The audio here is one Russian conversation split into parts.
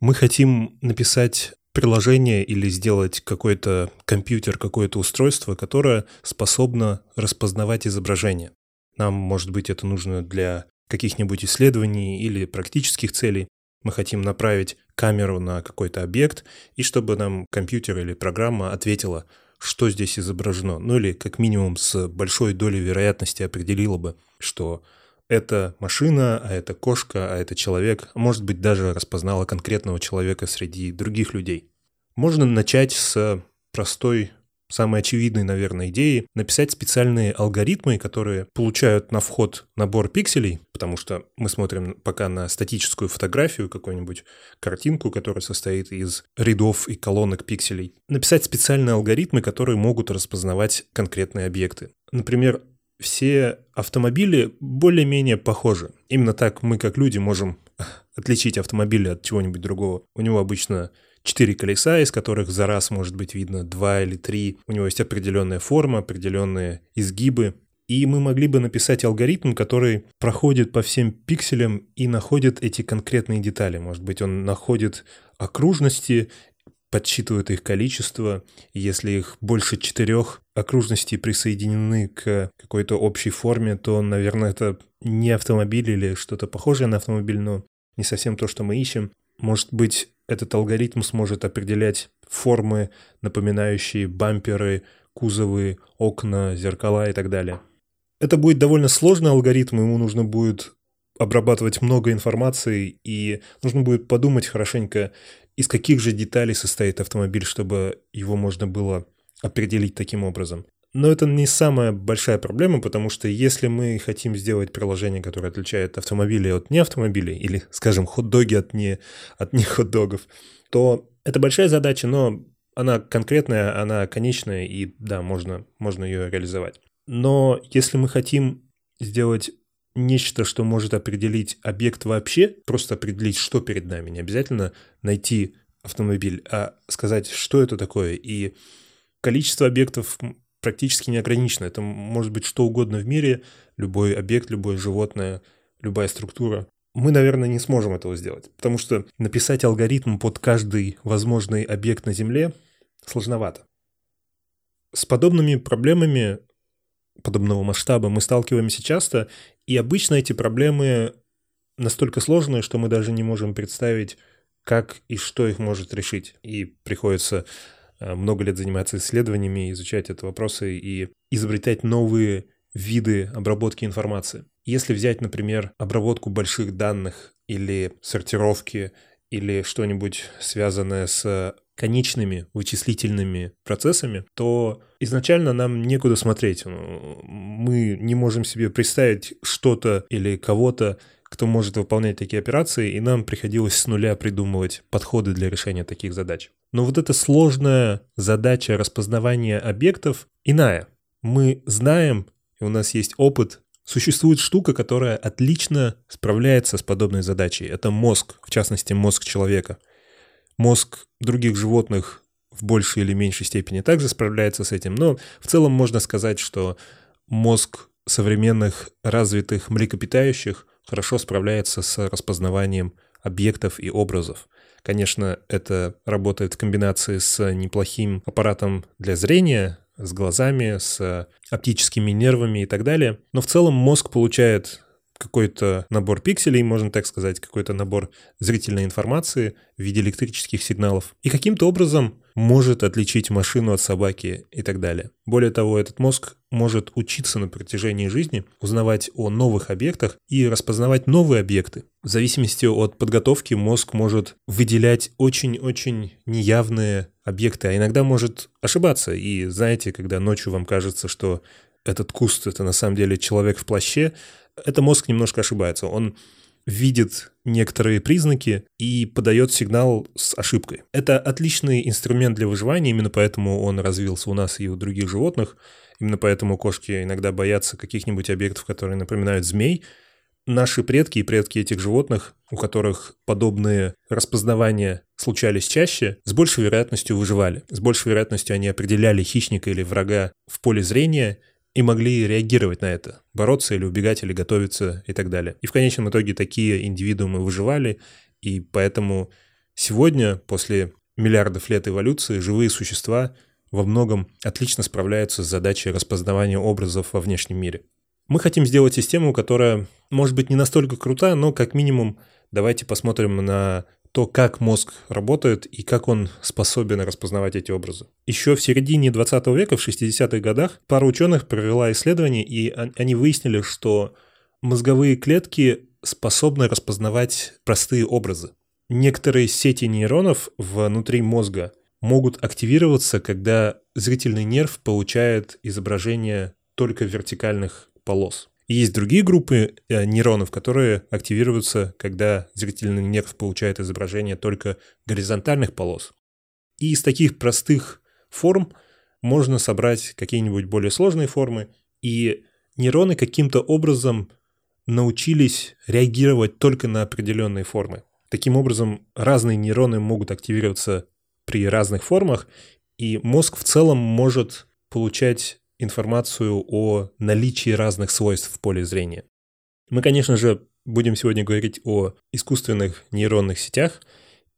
мы хотим написать приложение или сделать какой-то компьютер, какое-то устройство, которое способно распознавать изображение. Нам, может быть, это нужно для каких-нибудь исследований или практических целей. Мы хотим направить камеру на какой-то объект, и чтобы нам компьютер или программа ответила, что здесь изображено. Ну или как минимум с большой долей вероятности определила бы, что это машина, а это кошка, а это человек, а может быть даже распознала конкретного человека среди других людей. Можно начать с простой самой очевидной, наверное, идеей написать специальные алгоритмы, которые получают на вход набор пикселей, потому что мы смотрим пока на статическую фотографию, какую-нибудь картинку, которая состоит из рядов и колонок пикселей. Написать специальные алгоритмы, которые могут распознавать конкретные объекты. Например, все автомобили более-менее похожи. Именно так мы, как люди, можем отличить автомобили от чего-нибудь другого. У него обычно четыре колеса, из которых за раз может быть видно два или три. У него есть определенная форма, определенные изгибы. И мы могли бы написать алгоритм, который проходит по всем пикселям и находит эти конкретные детали. Может быть, он находит окружности подсчитывают их количество. Если их больше четырех окружностей присоединены к какой-то общей форме, то, наверное, это не автомобиль или что-то похожее на автомобиль, но не совсем то, что мы ищем. Может быть, этот алгоритм сможет определять формы, напоминающие бамперы, кузовы, окна, зеркала и так далее. Это будет довольно сложный алгоритм, ему нужно будет обрабатывать много информации, и нужно будет подумать хорошенько, из каких же деталей состоит автомобиль, чтобы его можно было определить таким образом. Но это не самая большая проблема, потому что если мы хотим сделать приложение, которое отличает автомобили от неавтомобилей, или, скажем, хот-доги от не, от не хот-догов, то это большая задача, но она конкретная, она конечная, и да, можно, можно ее реализовать. Но если мы хотим сделать нечто, что может определить объект вообще, просто определить, что перед нами, не обязательно найти автомобиль, а сказать, что это такое. И количество объектов практически не ограничено. Это может быть что угодно в мире, любой объект, любое животное, любая структура. Мы, наверное, не сможем этого сделать, потому что написать алгоритм под каждый возможный объект на Земле сложновато. С подобными проблемами подобного масштаба мы сталкиваемся часто, и обычно эти проблемы настолько сложные, что мы даже не можем представить, как и что их может решить. И приходится э, много лет заниматься исследованиями, изучать эти вопросы и изобретать новые виды обработки информации. Если взять, например, обработку больших данных или сортировки или что-нибудь связанное с конечными вычислительными процессами, то изначально нам некуда смотреть. Ну, мы не можем себе представить что-то или кого-то, кто может выполнять такие операции, и нам приходилось с нуля придумывать подходы для решения таких задач. Но вот эта сложная задача распознавания объектов иная. Мы знаем, и у нас есть опыт, существует штука, которая отлично справляется с подобной задачей. Это мозг, в частности мозг человека – Мозг других животных в большей или меньшей степени также справляется с этим, но в целом можно сказать, что мозг современных развитых млекопитающих хорошо справляется с распознаванием объектов и образов. Конечно, это работает в комбинации с неплохим аппаратом для зрения, с глазами, с оптическими нервами и так далее. Но в целом мозг получает какой-то набор пикселей, можно так сказать, какой-то набор зрительной информации в виде электрических сигналов. И каким-то образом может отличить машину от собаки и так далее. Более того, этот мозг может учиться на протяжении жизни, узнавать о новых объектах и распознавать новые объекты. В зависимости от подготовки мозг может выделять очень-очень неявные объекты, а иногда может ошибаться. И знаете, когда ночью вам кажется, что этот куст — это на самом деле человек в плаще, это мозг немножко ошибается. Он видит некоторые признаки и подает сигнал с ошибкой. Это отличный инструмент для выживания, именно поэтому он развился у нас и у других животных. Именно поэтому кошки иногда боятся каких-нибудь объектов, которые напоминают змей. Наши предки и предки этих животных, у которых подобные распознавания случались чаще, с большей вероятностью выживали. С большей вероятностью они определяли хищника или врага в поле зрения и могли реагировать на это, бороться или убегать, или готовиться и так далее. И в конечном итоге такие индивидуумы выживали, и поэтому Сегодня, после миллиардов лет эволюции, живые существа во многом отлично справляются с задачей распознавания образов во внешнем мире. Мы хотим сделать систему, которая, может быть, не настолько крута, но как минимум давайте посмотрим на то, как мозг работает и как он способен распознавать эти образы. Еще в середине 20 века, в 60-х годах, пара ученых провела исследование, и они выяснили, что мозговые клетки способны распознавать простые образы. Некоторые сети нейронов внутри мозга могут активироваться, когда зрительный нерв получает изображение только вертикальных полос. Есть другие группы э, нейронов, которые активируются, когда зрительный нерв получает изображение только горизонтальных полос. И из таких простых форм можно собрать какие-нибудь более сложные формы, и нейроны каким-то образом научились реагировать только на определенные формы. Таким образом, разные нейроны могут активироваться при разных формах, и мозг в целом может получать информацию о наличии разных свойств в поле зрения. Мы, конечно же, будем сегодня говорить о искусственных нейронных сетях.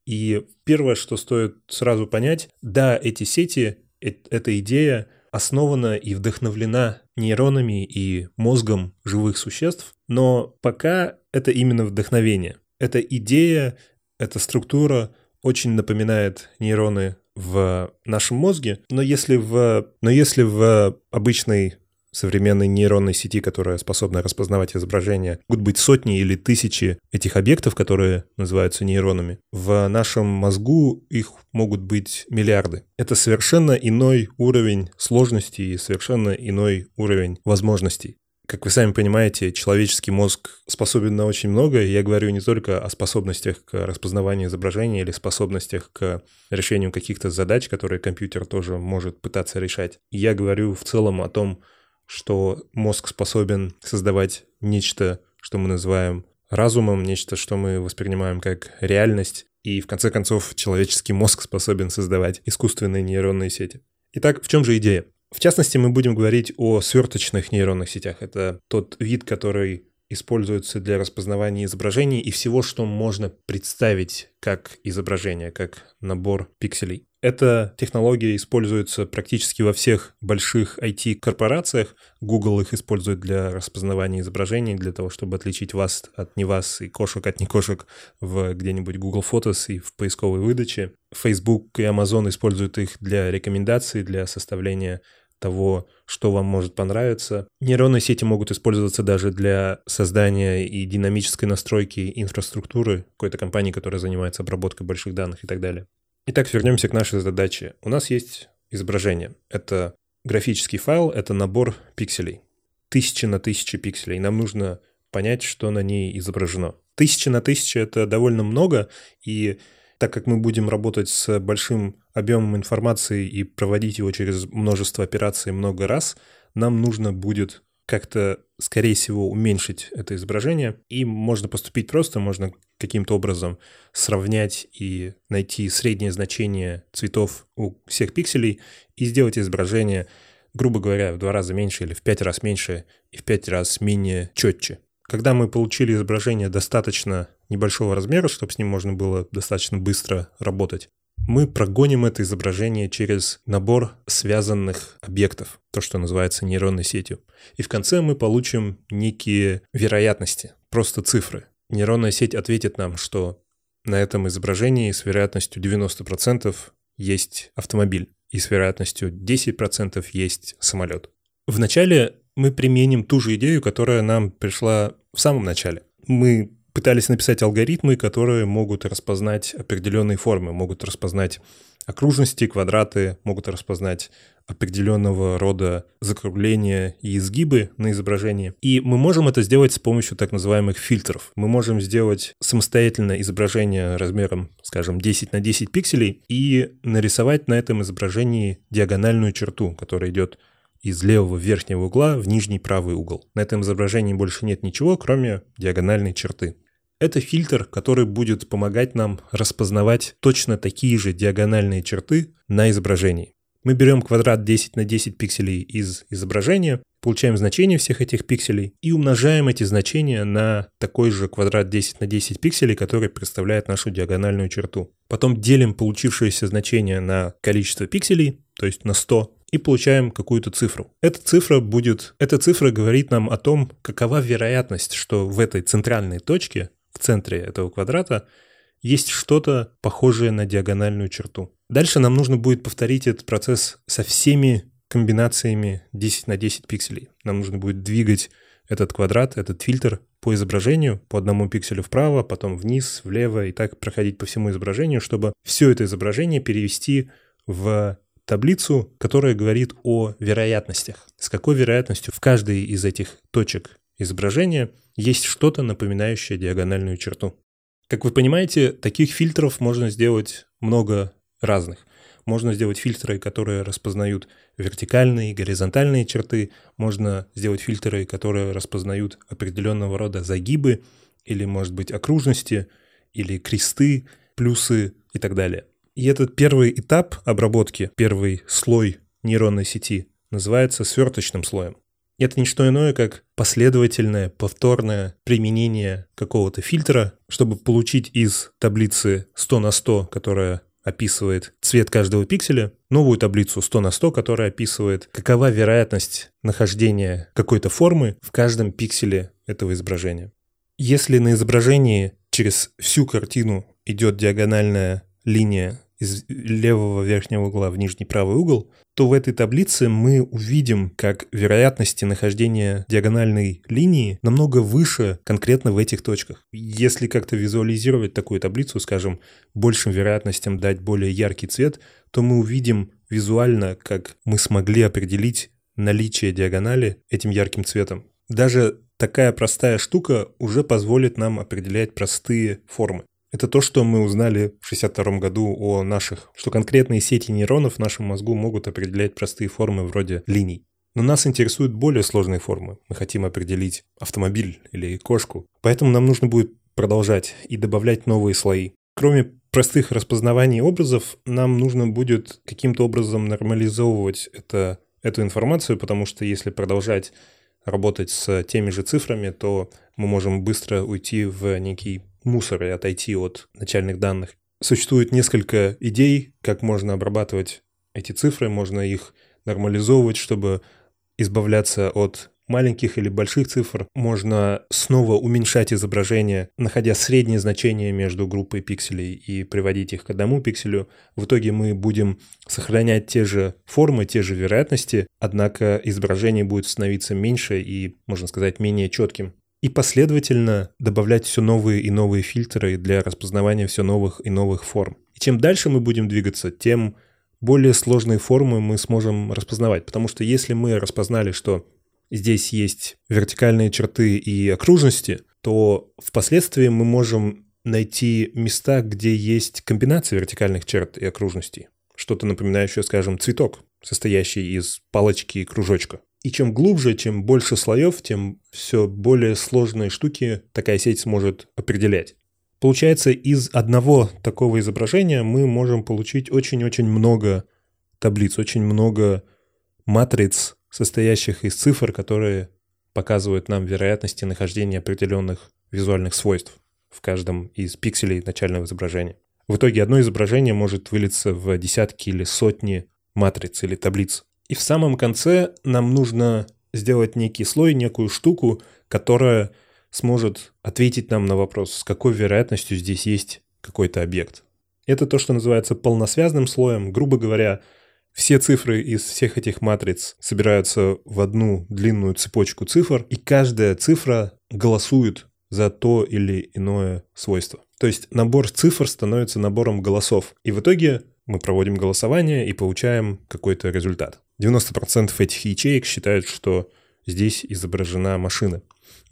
И первое, что стоит сразу понять, да, эти сети, э эта идея основана и вдохновлена нейронами и мозгом живых существ, но пока это именно вдохновение. Эта идея, эта структура очень напоминает нейроны в нашем мозге, но если в, но если в обычной современной нейронной сети, которая способна распознавать изображения, могут быть сотни или тысячи этих объектов, которые называются нейронами. В нашем мозгу их могут быть миллиарды. Это совершенно иной уровень сложности и совершенно иной уровень возможностей. Как вы сами понимаете, человеческий мозг способен на очень многое. Я говорю не только о способностях к распознаванию изображения или способностях к решению каких-то задач, которые компьютер тоже может пытаться решать. Я говорю в целом о том, что мозг способен создавать нечто, что мы называем разумом, нечто, что мы воспринимаем как реальность. И в конце концов человеческий мозг способен создавать искусственные нейронные сети. Итак, в чем же идея? В частности, мы будем говорить о сверточных нейронных сетях. Это тот вид, который используется для распознавания изображений и всего, что можно представить как изображение, как набор пикселей. Эта технология используется практически во всех больших IT-корпорациях. Google их использует для распознавания изображений, для того, чтобы отличить вас от не вас и кошек от не кошек в где-нибудь Google Photos и в поисковой выдаче. Facebook и Amazon используют их для рекомендаций, для составления того, что вам может понравиться. Нейронные сети могут использоваться даже для создания и динамической настройки инфраструктуры какой-то компании, которая занимается обработкой больших данных и так далее. Итак, вернемся к нашей задаче. У нас есть изображение. Это графический файл, это набор пикселей. Тысячи на тысячи пикселей. Нам нужно понять, что на ней изображено. Тысяча на тысячу — это довольно много, и так как мы будем работать с большим объемом информации и проводить его через множество операций много раз, нам нужно будет как-то, скорее всего, уменьшить это изображение. И можно поступить просто, можно каким-то образом сравнять и найти среднее значение цветов у всех пикселей и сделать изображение, грубо говоря, в два раза меньше или в пять раз меньше и в пять раз менее четче. Когда мы получили изображение достаточно небольшого размера, чтобы с ним можно было достаточно быстро работать, мы прогоним это изображение через набор связанных объектов, то, что называется нейронной сетью. И в конце мы получим некие вероятности, просто цифры. Нейронная сеть ответит нам, что на этом изображении с вероятностью 90% есть автомобиль и с вероятностью 10% есть самолет. Вначале мы применим ту же идею, которая нам пришла в самом начале. Мы пытались написать алгоритмы, которые могут распознать определенные формы, могут распознать окружности, квадраты, могут распознать определенного рода закругления и изгибы на изображении. И мы можем это сделать с помощью так называемых фильтров. Мы можем сделать самостоятельное изображение размером, скажем, 10 на 10 пикселей и нарисовать на этом изображении диагональную черту, которая идет из левого верхнего угла в нижний правый угол. На этом изображении больше нет ничего, кроме диагональной черты. Это фильтр, который будет помогать нам распознавать точно такие же диагональные черты на изображении. Мы берем квадрат 10 на 10 пикселей из изображения, получаем значение всех этих пикселей и умножаем эти значения на такой же квадрат 10 на 10 пикселей, который представляет нашу диагональную черту. Потом делим получившееся значение на количество пикселей, то есть на 100, и получаем какую-то цифру. Эта цифра будет, эта цифра говорит нам о том, какова вероятность, что в этой центральной точке, в центре этого квадрата, есть что-то похожее на диагональную черту. Дальше нам нужно будет повторить этот процесс со всеми комбинациями 10 на 10 пикселей. Нам нужно будет двигать этот квадрат, этот фильтр по изображению, по одному пикселю вправо, потом вниз, влево и так проходить по всему изображению, чтобы все это изображение перевести в таблицу, которая говорит о вероятностях. С какой вероятностью в каждой из этих точек изображения есть что-то, напоминающее диагональную черту. Как вы понимаете, таких фильтров можно сделать много разных. Можно сделать фильтры, которые распознают вертикальные и горизонтальные черты. Можно сделать фильтры, которые распознают определенного рода загибы или, может быть, окружности, или кресты, плюсы и так далее. И этот первый этап обработки, первый слой нейронной сети называется сверточным слоем. Это не что иное, как последовательное, повторное применение какого-то фильтра, чтобы получить из таблицы 100 на 100, которая описывает цвет каждого пикселя, новую таблицу 100 на 100, которая описывает, какова вероятность нахождения какой-то формы в каждом пикселе этого изображения. Если на изображении через всю картину идет диагональная линия из левого верхнего угла в нижний правый угол, то в этой таблице мы увидим, как вероятности нахождения диагональной линии намного выше конкретно в этих точках. Если как-то визуализировать такую таблицу, скажем, большим вероятностям дать более яркий цвет, то мы увидим визуально, как мы смогли определить наличие диагонали этим ярким цветом. Даже такая простая штука уже позволит нам определять простые формы. Это то, что мы узнали в 1962 году о наших, что конкретные сети нейронов в нашем мозгу могут определять простые формы вроде линий. Но нас интересуют более сложные формы. Мы хотим определить автомобиль или кошку. Поэтому нам нужно будет продолжать и добавлять новые слои. Кроме простых распознаваний образов, нам нужно будет каким-то образом нормализовывать это, эту информацию, потому что если продолжать работать с теми же цифрами, то мы можем быстро уйти в некий мусор и отойти от начальных данных. Существует несколько идей, как можно обрабатывать эти цифры, можно их нормализовывать, чтобы избавляться от маленьких или больших цифр. Можно снова уменьшать изображение, находя среднее значение между группой пикселей и приводить их к одному пикселю. В итоге мы будем сохранять те же формы, те же вероятности, однако изображение будет становиться меньше и, можно сказать, менее четким и последовательно добавлять все новые и новые фильтры для распознавания все новых и новых форм. И чем дальше мы будем двигаться, тем более сложные формы мы сможем распознавать. Потому что если мы распознали, что здесь есть вертикальные черты и окружности, то впоследствии мы можем найти места, где есть комбинация вертикальных черт и окружностей. Что-то напоминающее, скажем, цветок, состоящий из палочки и кружочка. И чем глубже, чем больше слоев, тем все более сложные штуки такая сеть сможет определять. Получается, из одного такого изображения мы можем получить очень-очень много таблиц, очень много матриц, состоящих из цифр, которые показывают нам вероятности нахождения определенных визуальных свойств в каждом из пикселей начального изображения. В итоге одно изображение может вылиться в десятки или сотни матриц или таблиц. И в самом конце нам нужно сделать некий слой, некую штуку, которая сможет ответить нам на вопрос, с какой вероятностью здесь есть какой-то объект. Это то, что называется полносвязным слоем. Грубо говоря, все цифры из всех этих матриц собираются в одну длинную цепочку цифр, и каждая цифра голосует за то или иное свойство. То есть набор цифр становится набором голосов. И в итоге мы проводим голосование и получаем какой-то результат. 90% этих ячеек считают, что здесь изображена машина.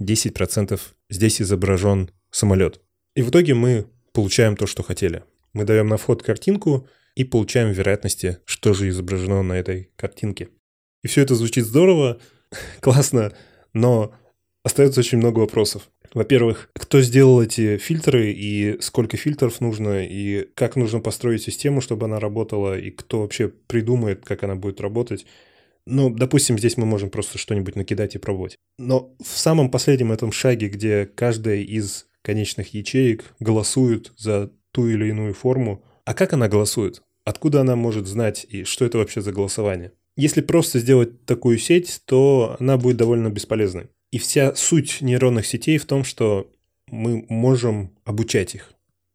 10% здесь изображен самолет. И в итоге мы получаем то, что хотели. Мы даем на вход картинку и получаем вероятности, что же изображено на этой картинке. И все это звучит здорово, классно, но остается очень много вопросов. Во-первых, кто сделал эти фильтры и сколько фильтров нужно, и как нужно построить систему, чтобы она работала, и кто вообще придумает, как она будет работать. Ну, допустим, здесь мы можем просто что-нибудь накидать и пробовать. Но в самом последнем этом шаге, где каждая из конечных ячеек голосует за ту или иную форму, а как она голосует? Откуда она может знать и что это вообще за голосование? Если просто сделать такую сеть, то она будет довольно бесполезной. И вся суть нейронных сетей в том, что мы можем обучать их.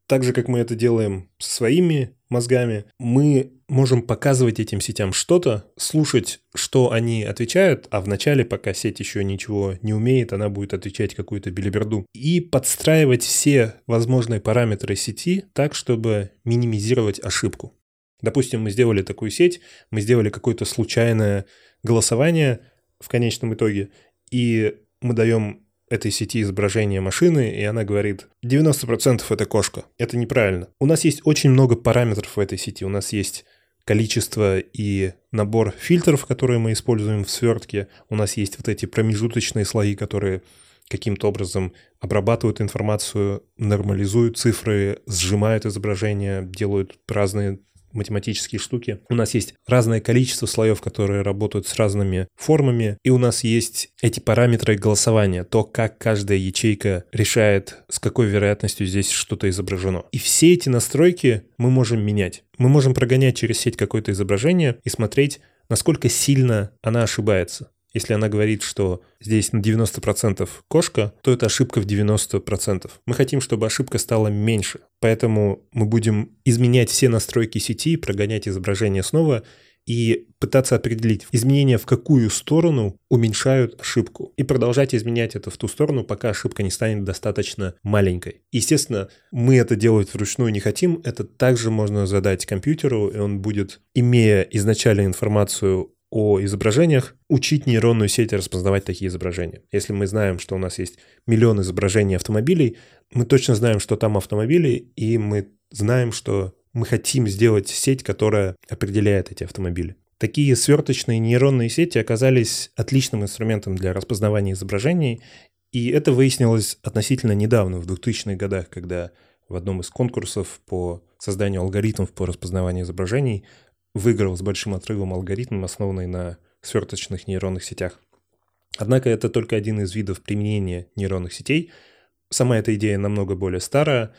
Так же, как мы это делаем со своими мозгами, мы можем показывать этим сетям что-то, слушать, что они отвечают, а вначале, пока сеть еще ничего не умеет, она будет отвечать какую-то билиберду. И подстраивать все возможные параметры сети так, чтобы минимизировать ошибку. Допустим, мы сделали такую сеть, мы сделали какое-то случайное голосование в конечном итоге, и мы даем этой сети изображение машины, и она говорит, 90% это кошка. Это неправильно. У нас есть очень много параметров в этой сети. У нас есть количество и набор фильтров, которые мы используем в свертке. У нас есть вот эти промежуточные слои, которые каким-то образом обрабатывают информацию, нормализуют цифры, сжимают изображение, делают разные математические штуки. У нас есть разное количество слоев, которые работают с разными формами, и у нас есть эти параметры голосования, то, как каждая ячейка решает, с какой вероятностью здесь что-то изображено. И все эти настройки мы можем менять. Мы можем прогонять через сеть какое-то изображение и смотреть, насколько сильно она ошибается. Если она говорит, что здесь на 90% кошка, то это ошибка в 90%. Мы хотим, чтобы ошибка стала меньше. Поэтому мы будем изменять все настройки сети, прогонять изображение снова и пытаться определить изменения в какую сторону уменьшают ошибку и продолжать изменять это в ту сторону, пока ошибка не станет достаточно маленькой. Естественно, мы это делать вручную не хотим, это также можно задать компьютеру, и он будет, имея изначально информацию о изображениях, учить нейронную сеть распознавать такие изображения. Если мы знаем, что у нас есть миллион изображений автомобилей, мы точно знаем, что там автомобили, и мы знаем, что мы хотим сделать сеть, которая определяет эти автомобили. Такие сверточные нейронные сети оказались отличным инструментом для распознавания изображений, и это выяснилось относительно недавно, в 2000-х годах, когда в одном из конкурсов по созданию алгоритмов по распознаванию изображений выиграл с большим отрывом алгоритм, основанный на сверточных нейронных сетях. Однако это только один из видов применения нейронных сетей. Сама эта идея намного более старая,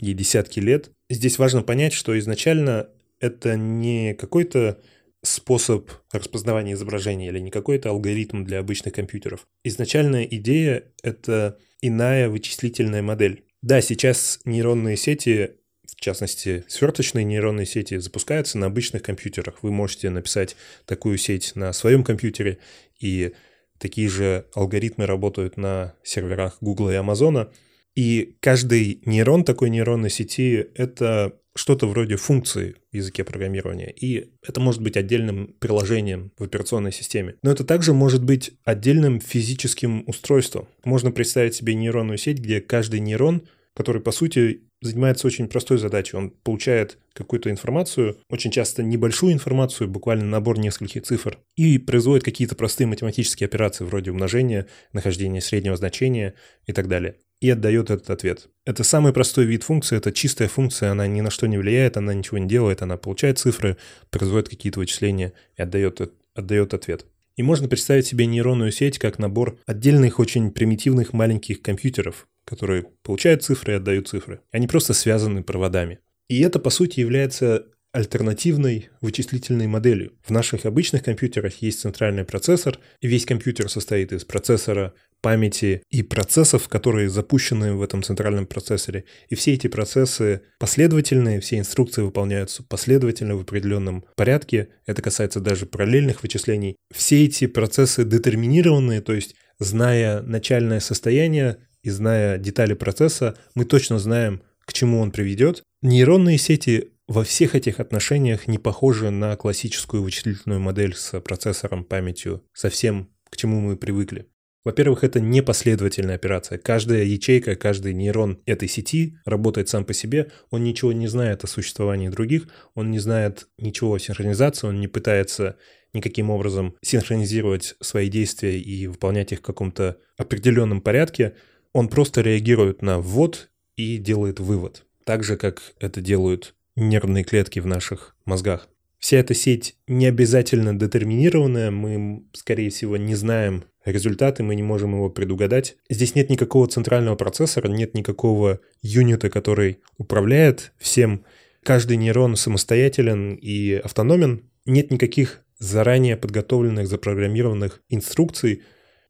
ей десятки лет. Здесь важно понять, что изначально это не какой-то способ распознавания изображения или не какой-то алгоритм для обычных компьютеров. Изначальная идея — это иная вычислительная модель. Да, сейчас нейронные сети в частности, сверточные нейронные сети запускаются на обычных компьютерах. Вы можете написать такую сеть на своем компьютере, и такие же алгоритмы работают на серверах Google и Amazon. И каждый нейрон такой нейронной сети — это что-то вроде функции в языке программирования. И это может быть отдельным приложением в операционной системе. Но это также может быть отдельным физическим устройством. Можно представить себе нейронную сеть, где каждый нейрон, который, по сути, занимается очень простой задачей. Он получает какую-то информацию, очень часто небольшую информацию, буквально набор нескольких цифр, и производит какие-то простые математические операции вроде умножения, нахождения среднего значения и так далее. И отдает этот ответ. Это самый простой вид функции, это чистая функция, она ни на что не влияет, она ничего не делает, она получает цифры, производит какие-то вычисления и отдает, отдает ответ. И можно представить себе нейронную сеть как набор отдельных очень примитивных маленьких компьютеров, которые получают цифры и отдают цифры. Они просто связаны проводами. И это, по сути, является альтернативной вычислительной моделью. В наших обычных компьютерах есть центральный процессор, и весь компьютер состоит из процессора, памяти и процессов, которые запущены в этом центральном процессоре. И все эти процессы последовательные, все инструкции выполняются последовательно в определенном порядке. Это касается даже параллельных вычислений. Все эти процессы детерминированные, то есть зная начальное состояние, и зная детали процесса, мы точно знаем, к чему он приведет. Нейронные сети во всех этих отношениях не похожи на классическую вычислительную модель с процессором, памятью, совсем к чему мы привыкли. Во-первых, это не последовательная операция. Каждая ячейка, каждый нейрон этой сети работает сам по себе. Он ничего не знает о существовании других, он не знает ничего о синхронизации, он не пытается никаким образом синхронизировать свои действия и выполнять их в каком-то определенном порядке Он просто реагирует на ввод и делает вывод. Так же, как это делают нервные клетки в наших мозгах. Вся эта сеть не обязательно детерминированная, мы, скорее всего, не знаем результаты, мы не можем его предугадать. Здесь нет никакого центрального процессора, нет никакого юнита, который управляет всем. Каждый нейрон самостоятелен и автономен. Нет никаких заранее подготовленных, запрограммированных инструкций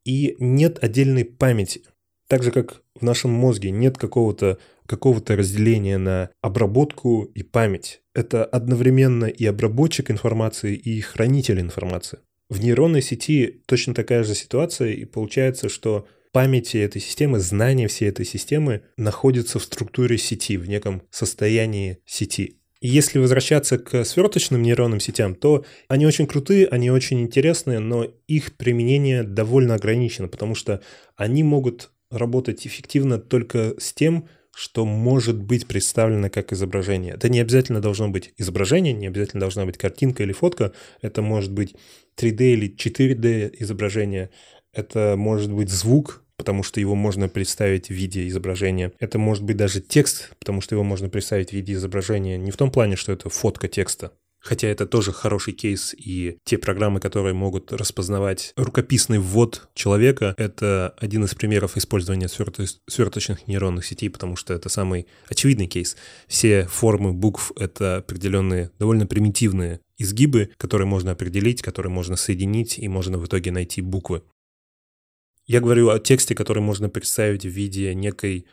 и нет отдельной памяти. Так же, как в нашем мозге нет какого-то какого разделения на обработку и память. Это одновременно и обработчик информации, и хранитель информации. В нейронной сети точно такая же ситуация, и получается, что памяти этой системы, знания всей этой системы находятся в структуре сети, в неком состоянии сети. Если возвращаться к сверточным нейронным сетям, то они очень крутые, они очень интересные, но их применение довольно ограничено, потому что они могут работать эффективно только с тем, что может быть представлено как изображение. Это не обязательно должно быть изображение, не обязательно должна быть картинка или фотка. Это может быть 3D или 4D изображение. Это может быть звук, потому что его можно представить в виде изображения. Это может быть даже текст, потому что его можно представить в виде изображения. Не в том плане, что это фотка текста, Хотя это тоже хороший кейс, и те программы, которые могут распознавать рукописный ввод человека, это один из примеров использования сверточных нейронных сетей, потому что это самый очевидный кейс. Все формы букв — это определенные, довольно примитивные изгибы, которые можно определить, которые можно соединить, и можно в итоге найти буквы. Я говорю о тексте, который можно представить в виде некой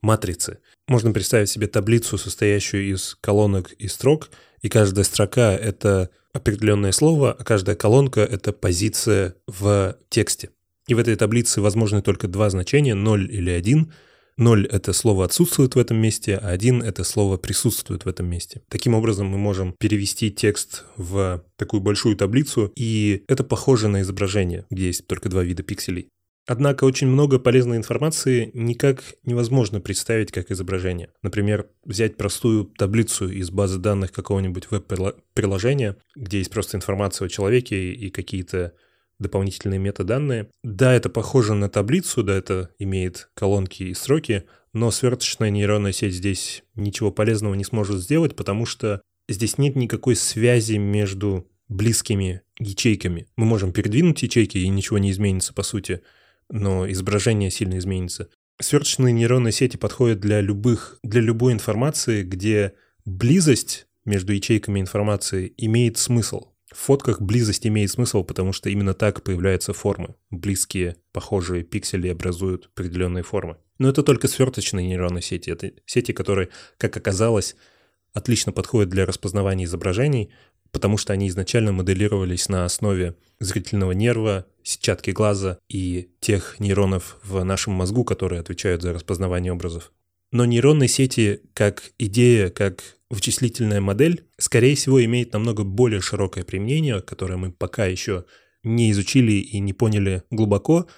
матрицы. Можно представить себе таблицу, состоящую из колонок и строк, и каждая строка — это определенное слово, а каждая колонка — это позиция в тексте. И в этой таблице возможны только два значения — 0 или 1. 0 — это слово отсутствует в этом месте, а 1 — это слово присутствует в этом месте. Таким образом, мы можем перевести текст в такую большую таблицу, и это похоже на изображение, где есть только два вида пикселей. Однако очень много полезной информации никак невозможно представить как изображение. Например, взять простую таблицу из базы данных какого-нибудь веб-приложения, где есть просто информация о человеке и какие-то дополнительные метаданные. Да, это похоже на таблицу, да, это имеет колонки и строки, но сверточная нейронная сеть здесь ничего полезного не сможет сделать, потому что здесь нет никакой связи между близкими ячейками. Мы можем передвинуть ячейки, и ничего не изменится по сути но изображение сильно изменится. Сверточные нейронные сети подходят для любых, для любой информации, где близость между ячейками информации имеет смысл. В фотках близость имеет смысл, потому что именно так появляются формы. Близкие, похожие пиксели образуют определенные формы. Но это только сверточные нейронные сети. Это сети, которые, как оказалось, отлично подходят для распознавания изображений, потому что они изначально моделировались на основе зрительного нерва, сетчатки глаза и тех нейронов в нашем мозгу, которые отвечают за распознавание образов. Но нейронные сети как идея, как вычислительная модель, скорее всего, имеет намного более широкое применение, которое мы пока еще не изучили и не поняли глубоко.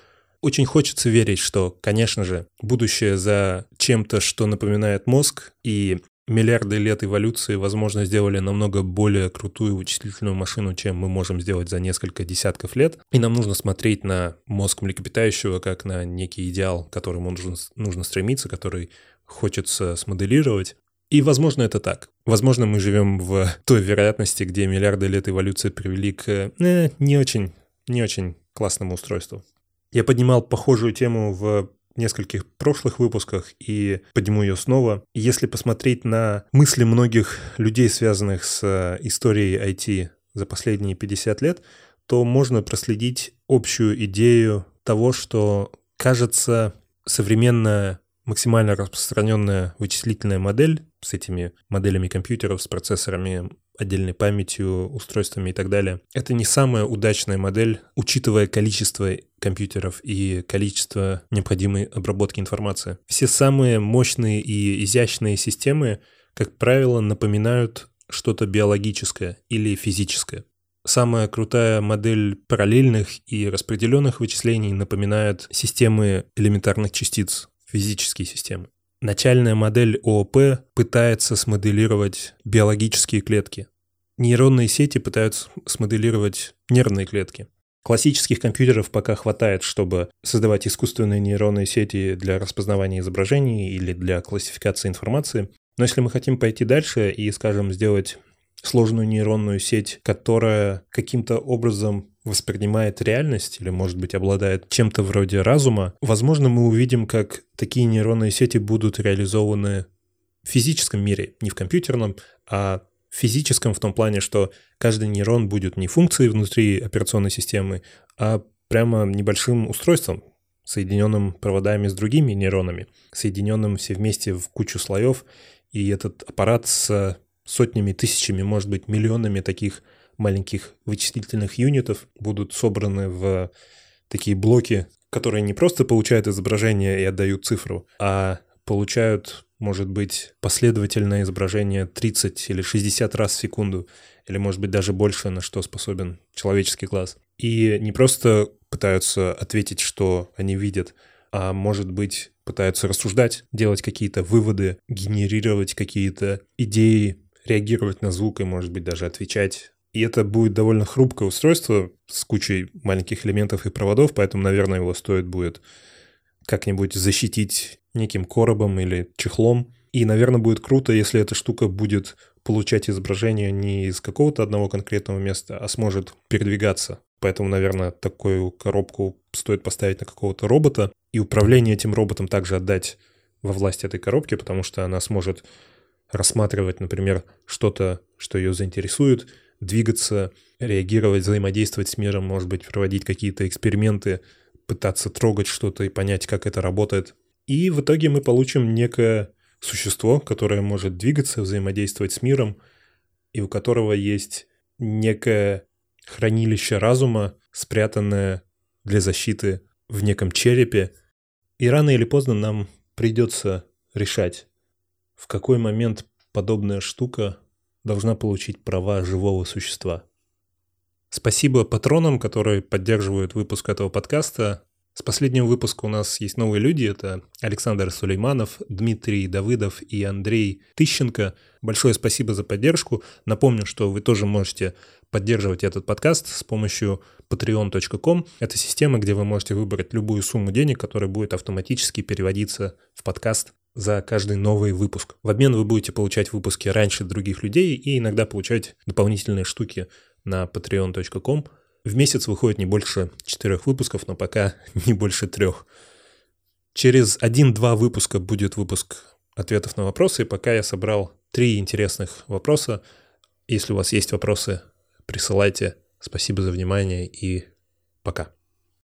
Очень хочется верить, что, конечно же, будущее за чем-то, что напоминает мозг, и миллиарды лет эволюции, возможно, сделали намного более крутую вычислительную машину, чем мы можем сделать за несколько десятков лет. И нам нужно смотреть на мозг млекопитающего как на некий идеал, к которому нужно, нужно стремиться, который хочется смоделировать. И, возможно, это так. Возможно, мы живем в той вероятности, где миллиарды лет эволюции привели к э, не очень, не очень классному устройству. Я поднимал похожую тему в нескольких прошлых выпусках и подниму ее снова. Если посмотреть на мысли многих людей, связанных с э, историей IT за последние 50 лет, то можно проследить общую идею того, что, кажется, современная максимально распространенная вычислительная модель с этими моделями компьютеров, с процессорами отдельной памятью, устройствами и так далее. Это не самая удачная модель, учитывая количество компьютеров и количество необходимой обработки информации. Все самые мощные и изящные системы, как правило, напоминают что-то биологическое или физическое. Самая крутая модель параллельных и распределенных вычислений напоминает системы элементарных частиц, физические системы. Начальная модель ООП пытается смоделировать биологические клетки. Нейронные сети пытаются смоделировать нервные клетки. Классических компьютеров пока хватает, чтобы создавать искусственные нейронные сети для распознавания изображений или для классификации информации. Но если мы хотим пойти дальше и, скажем, сделать сложную нейронную сеть, которая каким-то образом воспринимает реальность или, может быть, обладает чем-то вроде разума, возможно, мы увидим, как такие нейронные сети будут реализованы в физическом мире, не в компьютерном, а в физическом в том плане, что каждый нейрон будет не функцией внутри операционной системы, а прямо небольшим устройством, соединенным проводами с другими нейронами, соединенным все вместе в кучу слоев, и этот аппарат с сотнями, тысячами, может быть, миллионами таких маленьких вычислительных юнитов будут собраны в такие блоки, которые не просто получают изображение и отдают цифру, а получают, может быть, последовательное изображение 30 или 60 раз в секунду, или, может быть, даже больше, на что способен человеческий глаз. И не просто пытаются ответить, что они видят, а, может быть, пытаются рассуждать, делать какие-то выводы, генерировать какие-то идеи, реагировать на звук и, может быть, даже отвечать. И это будет довольно хрупкое устройство с кучей маленьких элементов и проводов, поэтому, наверное, его стоит будет как-нибудь защитить неким коробом или чехлом. И, наверное, будет круто, если эта штука будет получать изображение не из какого-то одного конкретного места, а сможет передвигаться. Поэтому, наверное, такую коробку стоит поставить на какого-то робота и управление этим роботом также отдать во власть этой коробки, потому что она сможет рассматривать, например, что-то, что ее заинтересует, двигаться, реагировать, взаимодействовать с миром, может быть, проводить какие-то эксперименты, пытаться трогать что-то и понять, как это работает. И в итоге мы получим некое существо, которое может двигаться, взаимодействовать с миром, и у которого есть некое хранилище разума, спрятанное для защиты в неком черепе. И рано или поздно нам придется решать, в какой момент подобная штука должна получить права живого существа. Спасибо патронам, которые поддерживают выпуск этого подкаста. С последнего выпуска у нас есть новые люди. Это Александр Сулейманов, Дмитрий Давыдов и Андрей Тыщенко. Большое спасибо за поддержку. Напомню, что вы тоже можете поддерживать этот подкаст с помощью patreon.com. Это система, где вы можете выбрать любую сумму денег, которая будет автоматически переводиться в подкаст за каждый новый выпуск. В обмен вы будете получать выпуски раньше других людей и иногда получать дополнительные штуки на patreon.com в месяц выходит не больше четырех выпусков, но пока не больше трех. Через один-два выпуска будет выпуск ответов на вопросы, и пока я собрал три интересных вопроса. Если у вас есть вопросы, присылайте. Спасибо за внимание и пока.